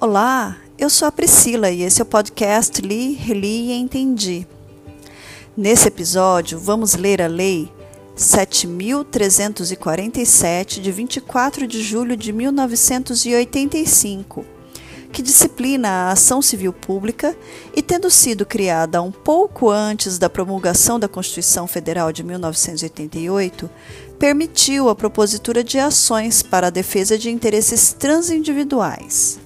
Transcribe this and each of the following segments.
Olá, eu sou a Priscila e esse é o podcast Li, Reli e Entendi. Nesse episódio, vamos ler a Lei 7.347, de 24 de julho de 1985, que disciplina a ação civil pública e, tendo sido criada um pouco antes da promulgação da Constituição Federal de 1988, permitiu a propositura de ações para a defesa de interesses transindividuais.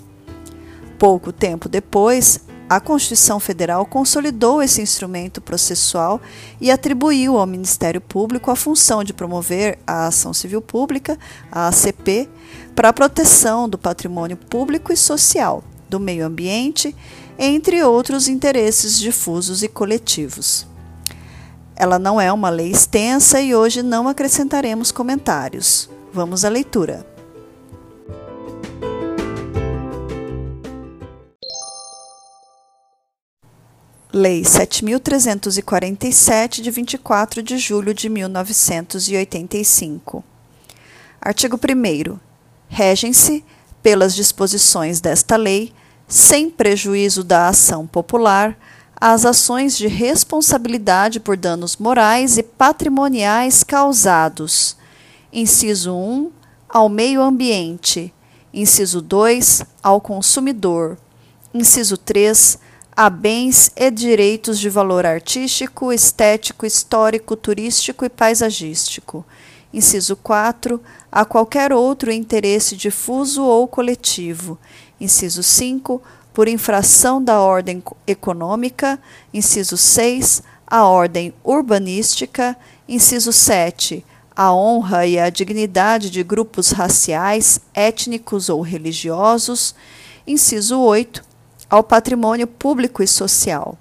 Pouco tempo depois, a Constituição Federal consolidou esse instrumento processual e atribuiu ao Ministério Público a função de promover a ação civil pública, a ACP, para a proteção do patrimônio público e social, do meio ambiente, entre outros interesses difusos e coletivos. Ela não é uma lei extensa e hoje não acrescentaremos comentários. Vamos à leitura. Lei 7.347, de 24 de julho de 1985. Artigo 1. Regem-se, pelas disposições desta lei, sem prejuízo da ação popular, as ações de responsabilidade por danos morais e patrimoniais causados. Inciso 1. Ao meio ambiente. Inciso 2. Ao consumidor. Inciso 3 a bens e direitos de valor artístico, estético, histórico, turístico e paisagístico. Inciso 4. A qualquer outro interesse difuso ou coletivo. Inciso 5. Por infração da ordem econômica. Inciso 6. A ordem urbanística. Inciso 7. A honra e a dignidade de grupos raciais, étnicos ou religiosos. Inciso 8 ao patrimônio público e social.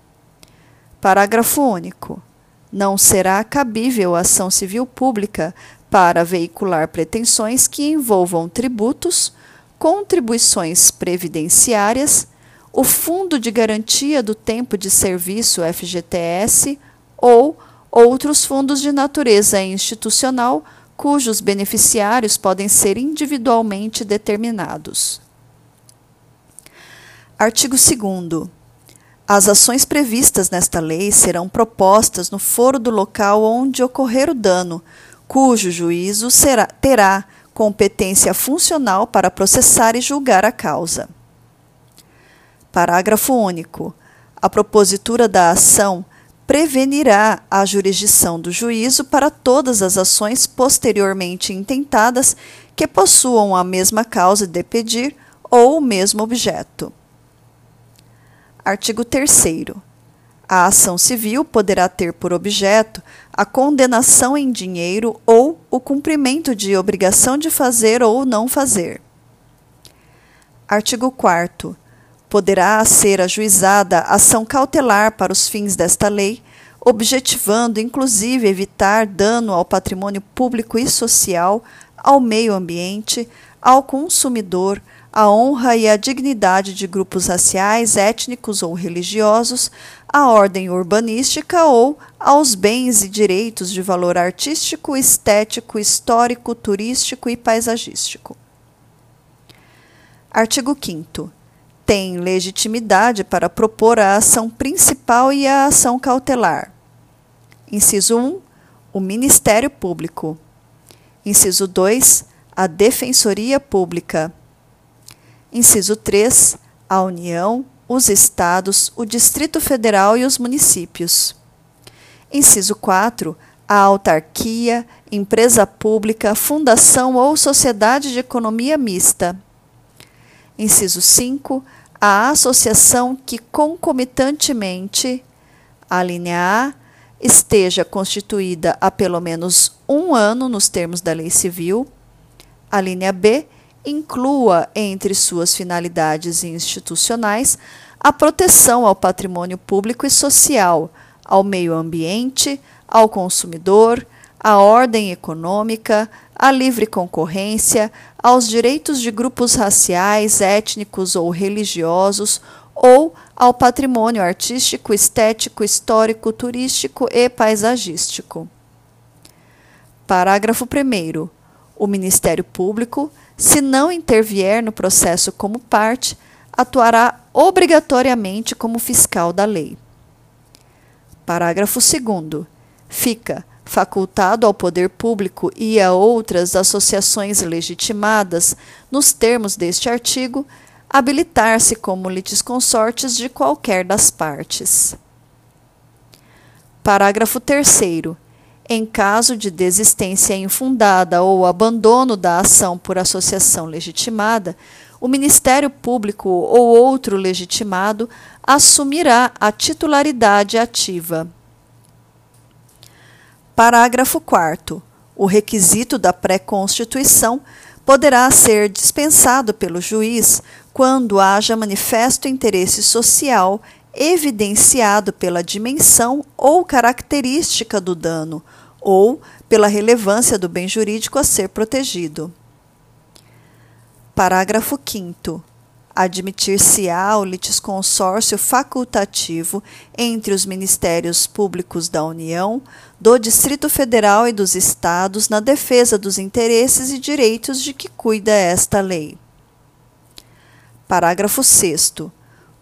Parágrafo único. Não será cabível ação civil pública para veicular pretensões que envolvam tributos, contribuições previdenciárias, o Fundo de Garantia do Tempo de Serviço FGTS ou outros fundos de natureza institucional cujos beneficiários podem ser individualmente determinados. Artigo 2. As ações previstas nesta lei serão propostas no foro do local onde ocorrer o dano, cujo juízo será, terá competência funcional para processar e julgar a causa. Parágrafo único. A propositura da ação prevenirá a jurisdição do juízo para todas as ações posteriormente intentadas que possuam a mesma causa de pedir ou o mesmo objeto. Artigo 3. A ação civil poderá ter por objeto a condenação em dinheiro ou o cumprimento de obrigação de fazer ou não fazer. Artigo 4. Poderá ser ajuizada ação cautelar para os fins desta lei, objetivando inclusive evitar dano ao patrimônio público e social, ao meio ambiente, ao consumidor, a honra e a dignidade de grupos raciais, étnicos ou religiosos, à ordem urbanística ou aos bens e direitos de valor artístico, estético, histórico, turístico e paisagístico. Artigo 5 tem legitimidade para propor a ação principal e a ação cautelar. Inciso 1. O Ministério Público. Inciso 2. A Defensoria Pública. Inciso 3. A União, os Estados, o Distrito Federal e os municípios. Inciso 4. A autarquia, empresa pública, fundação ou sociedade de economia mista. Inciso 5. A associação que concomitantemente, a linha A, esteja constituída há pelo menos um ano nos termos da lei civil. A linha B, inclua entre suas finalidades institucionais a proteção ao patrimônio público e social, ao meio ambiente, ao consumidor, à ordem econômica, à livre concorrência, aos direitos de grupos raciais, étnicos ou religiosos, ou ao patrimônio artístico, estético, histórico, turístico e paisagístico. Parágrafo 1. O Ministério Público se não intervier no processo como parte, atuará obrigatoriamente como fiscal da lei. Parágrafo 2. Fica facultado ao poder público e a outras associações legitimadas, nos termos deste artigo, habilitar-se como litisconsortes de qualquer das partes. Parágrafo 3. Em caso de desistência infundada ou abandono da ação por associação legitimada, o Ministério Público ou outro legitimado assumirá a titularidade ativa. Parágrafo 4. O requisito da pré-constituição poderá ser dispensado pelo juiz quando haja manifesto interesse social evidenciado pela dimensão ou característica do dano ou pela relevância do bem jurídico a ser protegido. Parágrafo 5 admitir-se-á o litisconsórcio facultativo entre os Ministérios Públicos da União, do Distrito Federal e dos Estados na defesa dos interesses e direitos de que cuida esta lei. Parágrafo 6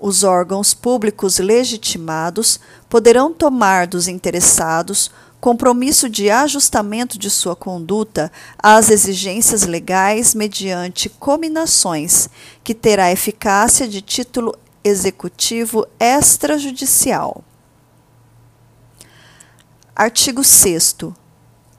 os órgãos públicos legitimados poderão tomar dos interessados compromisso de ajustamento de sua conduta às exigências legais mediante cominações, que terá eficácia de título executivo extrajudicial. Artigo 6.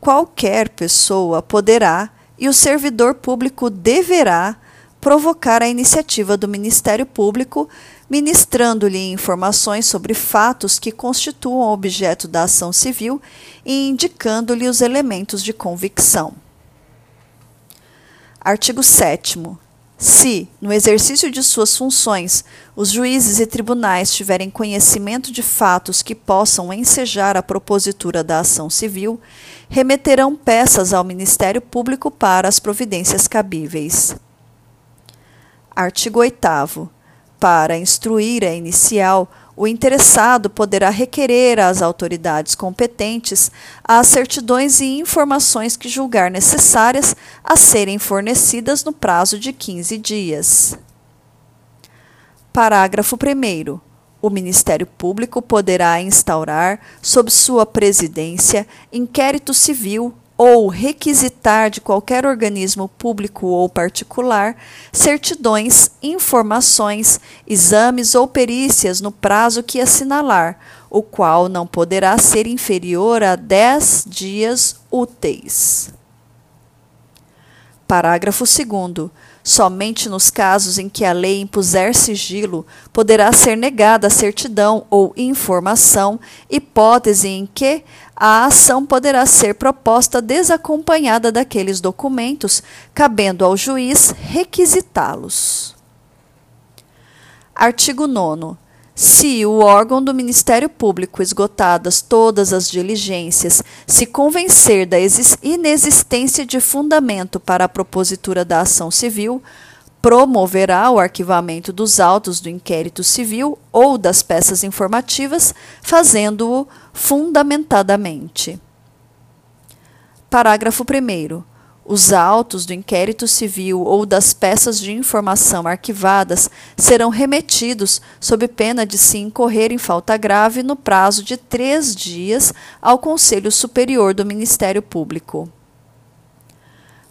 Qualquer pessoa poderá e o servidor público deverá provocar a iniciativa do Ministério Público ministrando-lhe informações sobre fatos que constituam objeto da ação civil e indicando-lhe os elementos de convicção. Artigo 7. Se, no exercício de suas funções, os juízes e tribunais tiverem conhecimento de fatos que possam ensejar a propositura da ação civil, remeterão peças ao Ministério Público para as providências cabíveis. Artigo 8 para instruir a inicial, o interessado poderá requerer às autoridades competentes as certidões e informações que julgar necessárias a serem fornecidas no prazo de 15 dias. Parágrafo 1. O Ministério Público poderá instaurar, sob sua presidência, inquérito civil ou requisitar de qualquer organismo público ou particular certidões, informações, exames ou perícias no prazo que assinalar, o qual não poderá ser inferior a 10 dias úteis. Parágrafo 2. Somente nos casos em que a lei impuser sigilo, poderá ser negada a certidão ou informação, hipótese em que a ação poderá ser proposta desacompanhada daqueles documentos, cabendo ao juiz requisitá-los. Artigo 9. Se o órgão do Ministério Público, esgotadas todas as diligências, se convencer da inexistência de fundamento para a propositura da ação civil, promoverá o arquivamento dos autos do inquérito civil ou das peças informativas, fazendo-o fundamentadamente. Parágrafo 1. Os autos do inquérito civil ou das peças de informação arquivadas serão remetidos, sob pena de se incorrer em falta grave, no prazo de três dias ao Conselho Superior do Ministério Público.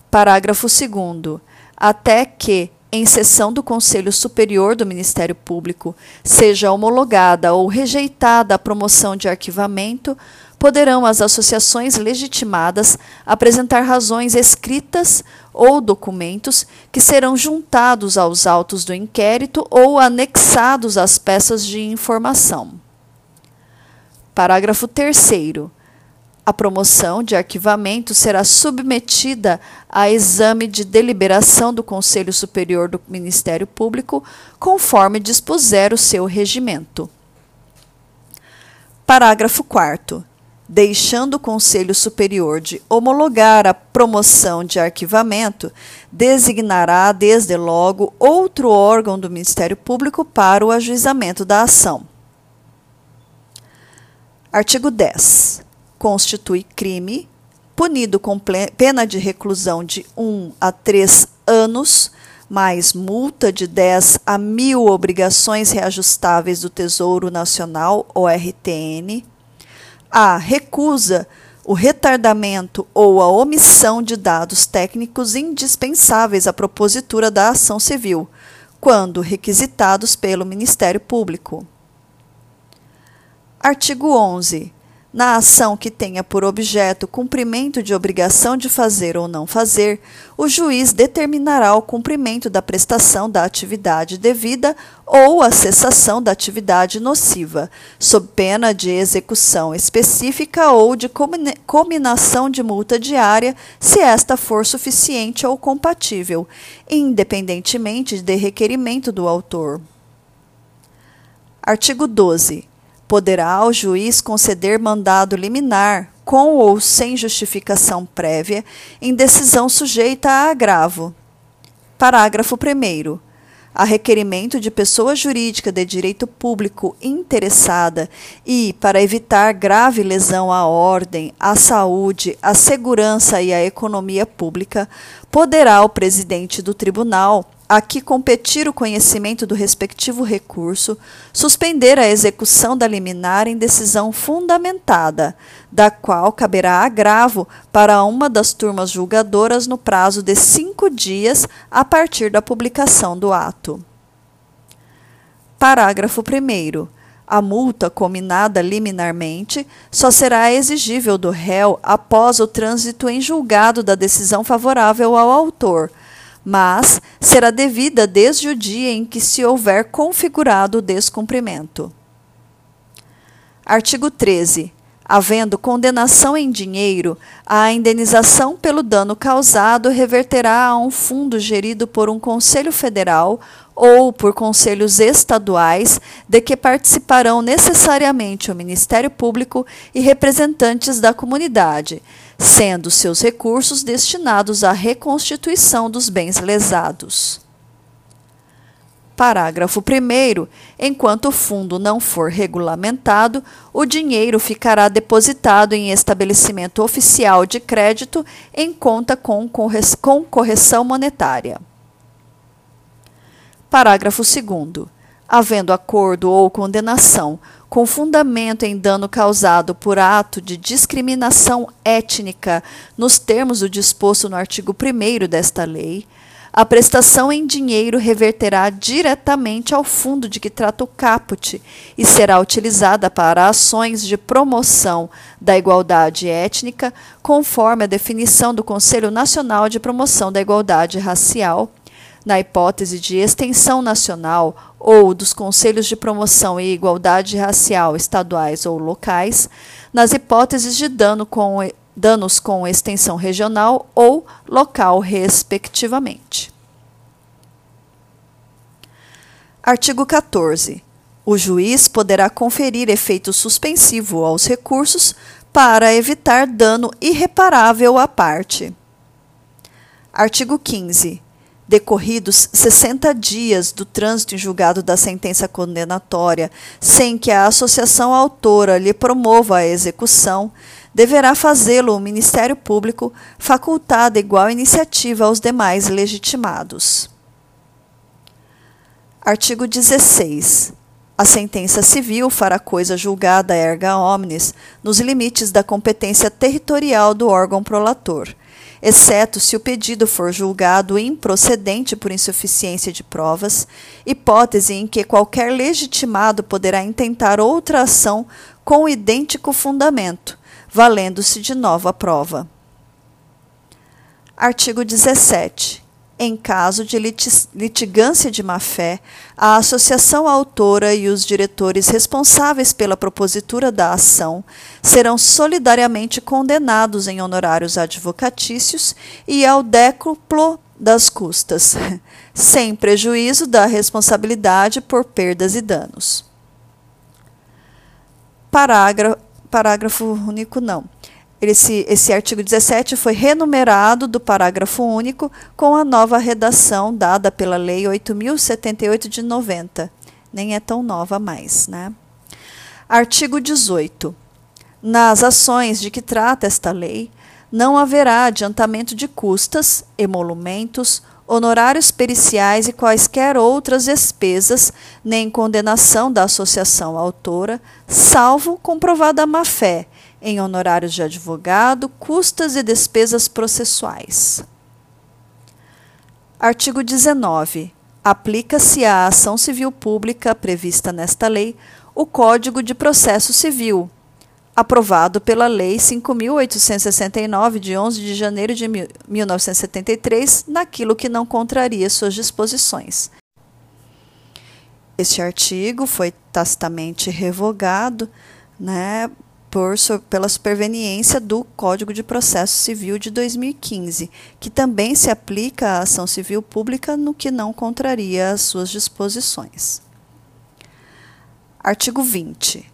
Parágrafo 2. Até que, em sessão do Conselho Superior do Ministério Público, seja homologada ou rejeitada a promoção de arquivamento, poderão as associações legitimadas apresentar razões escritas ou documentos que serão juntados aos autos do inquérito ou anexados às peças de informação. Parágrafo 3 a promoção de arquivamento será submetida a exame de deliberação do Conselho Superior do Ministério Público, conforme dispuser o seu regimento. Parágrafo 4 deixando o Conselho Superior de homologar a promoção de arquivamento, designará, desde logo, outro órgão do Ministério Público para o ajuizamento da ação. Artigo 10. Constitui crime, punido com pena de reclusão de 1 a 3 anos, mais multa de 10 a mil obrigações reajustáveis do Tesouro Nacional, ou RTN. A. Recusa o retardamento ou a omissão de dados técnicos indispensáveis à propositura da ação civil, quando requisitados pelo Ministério Público. Artigo 11 na ação que tenha por objeto cumprimento de obrigação de fazer ou não fazer, o juiz determinará o cumprimento da prestação da atividade devida ou a cessação da atividade nociva, sob pena de execução específica ou de cominação de multa diária, se esta for suficiente ou compatível, independentemente de requerimento do autor. Artigo 12 poderá o juiz conceder mandado liminar, com ou sem justificação prévia, em decisão sujeita a agravo. Parágrafo 1. A requerimento de pessoa jurídica de direito público interessada e, para evitar grave lesão à ordem, à saúde, à segurança e à economia pública, poderá o presidente do tribunal a que competir o conhecimento do respectivo recurso, suspender a execução da liminar em decisão fundamentada, da qual caberá agravo para uma das turmas julgadoras no prazo de cinco dias a partir da publicação do ato. Parágrafo 1. A multa combinada liminarmente só será exigível do réu após o trânsito em julgado da decisão favorável ao autor mas será devida desde o dia em que se houver configurado o descumprimento. Artigo 13. Havendo condenação em dinheiro, a indenização pelo dano causado reverterá a um fundo gerido por um Conselho Federal ou por conselhos estaduais, de que participarão necessariamente o Ministério Público e representantes da comunidade, sendo seus recursos destinados à reconstituição dos bens lesados. Parágrafo 1. Enquanto o fundo não for regulamentado, o dinheiro ficará depositado em estabelecimento oficial de crédito em conta com correção monetária. Parágrafo 2. Havendo acordo ou condenação com fundamento em dano causado por ato de discriminação étnica nos termos do disposto no artigo 1 desta lei, a prestação em dinheiro reverterá diretamente ao fundo de que trata o caput e será utilizada para ações de promoção da igualdade étnica, conforme a definição do Conselho Nacional de Promoção da Igualdade Racial, na hipótese de extensão nacional ou dos conselhos de promoção e igualdade racial estaduais ou locais, nas hipóteses de dano com, danos com extensão regional ou local, respectivamente. Artigo 14. O juiz poderá conferir efeito suspensivo aos recursos para evitar dano irreparável à parte. Artigo 15 decorridos 60 dias do trânsito em julgado da sentença condenatória, sem que a associação autora lhe promova a execução, deverá fazê-lo o Ministério Público, facultada igual iniciativa aos demais legitimados. Artigo 16. A sentença civil fará coisa julgada erga omnes nos limites da competência territorial do órgão prolator exceto se o pedido for julgado improcedente por insuficiência de provas, hipótese em que qualquer legitimado poderá intentar outra ação com idêntico fundamento, valendo-se de nova prova. Artigo 17 em caso de litigância de má-fé, a associação autora e os diretores responsáveis pela propositura da ação serão solidariamente condenados em honorários advocatícios e ao décuplo das custas, sem prejuízo da responsabilidade por perdas e danos. Parágrafo, parágrafo único não. Esse, esse artigo 17 foi renumerado do parágrafo único com a nova redação dada pela Lei 8.078 de 90. Nem é tão nova mais. Né? Artigo 18. Nas ações de que trata esta lei, não haverá adiantamento de custas, emolumentos honorários periciais e quaisquer outras despesas, nem condenação da associação autora, salvo comprovada má-fé, em honorários de advogado, custas e despesas processuais. Artigo 19. Aplica-se à ação civil pública prevista nesta lei o Código de Processo Civil, aprovado pela Lei 5.869, de 11 de janeiro de 1973, naquilo que não contraria suas disposições. Este artigo foi tacitamente revogado né, por, pela superveniência do Código de Processo Civil de 2015, que também se aplica à ação civil pública no que não contraria as suas disposições. Artigo 20.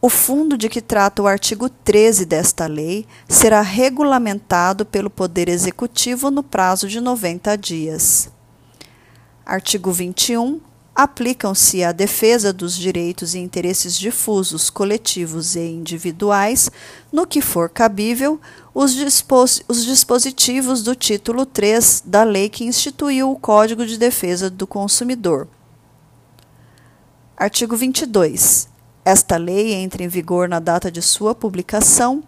O fundo de que trata o artigo 13 desta lei será regulamentado pelo Poder Executivo no prazo de 90 dias. Artigo 21. Aplicam-se à defesa dos direitos e interesses difusos, coletivos e individuais, no que for cabível, os, dispos os dispositivos do título 3 da lei que instituiu o Código de Defesa do Consumidor. Artigo 22. Esta lei entra em vigor na data de sua publicação.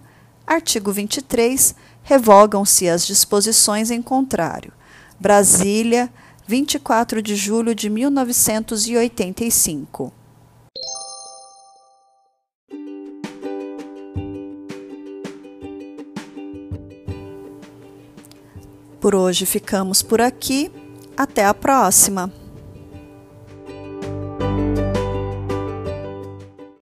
Artigo 23. Revogam-se as disposições em contrário. Brasília, 24 de julho de 1985. Por hoje ficamos por aqui. Até a próxima!